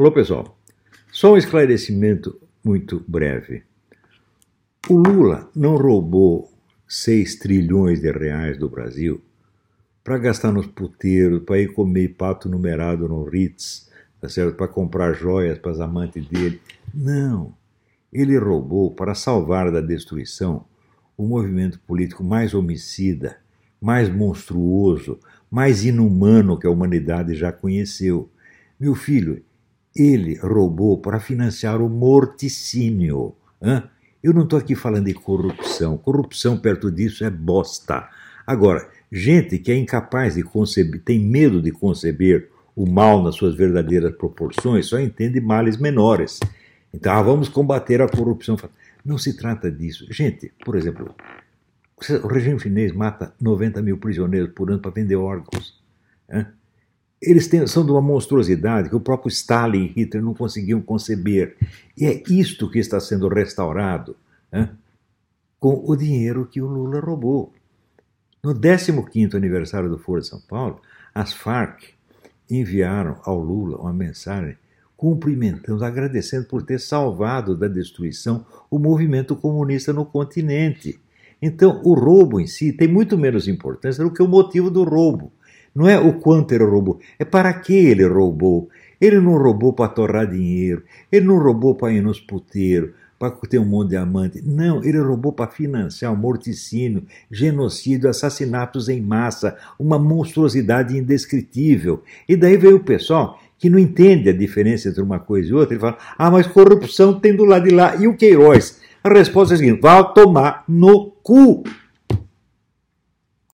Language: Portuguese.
Alô, pessoal. Só um esclarecimento muito breve. O Lula não roubou 6 trilhões de reais do Brasil para gastar nos puteiros, para ir comer pato numerado no Ritz, tá para comprar joias para as amantes dele. Não. Ele roubou para salvar da destruição o movimento político mais homicida, mais monstruoso, mais inumano que a humanidade já conheceu. Meu filho, ele roubou para financiar o morticínio. Hã? Eu não estou aqui falando de corrupção. Corrupção perto disso é bosta. Agora, gente que é incapaz de conceber, tem medo de conceber o mal nas suas verdadeiras proporções, só entende males menores. Então, ah, vamos combater a corrupção. Não se trata disso. Gente, por exemplo, o regime chinês mata 90 mil prisioneiros por ano para vender órgãos. Né? Eles têm, são de uma monstruosidade que o próprio Stalin e Hitler não conseguiam conceber. E é isto que está sendo restaurado né? com o dinheiro que o Lula roubou. No 15º aniversário do Foro de São Paulo, as Farc enviaram ao Lula uma mensagem cumprimentando, agradecendo por ter salvado da destruição o movimento comunista no continente. Então, o roubo em si tem muito menos importância do que o motivo do roubo. Não é o quanto ele roubou, é para que ele roubou. Ele não roubou para torrar dinheiro, ele não roubou para ir nos puteiros, para ter um monte de amante. Não, ele roubou para financiar o morticínio, genocídio, assassinatos em massa, uma monstruosidade indescritível. E daí veio o pessoal que não entende a diferença entre uma coisa e outra, ele fala: ah, mas corrupção tem do lado de lá. E o Queiroz? A resposta é a seguinte: vai tomar no cu.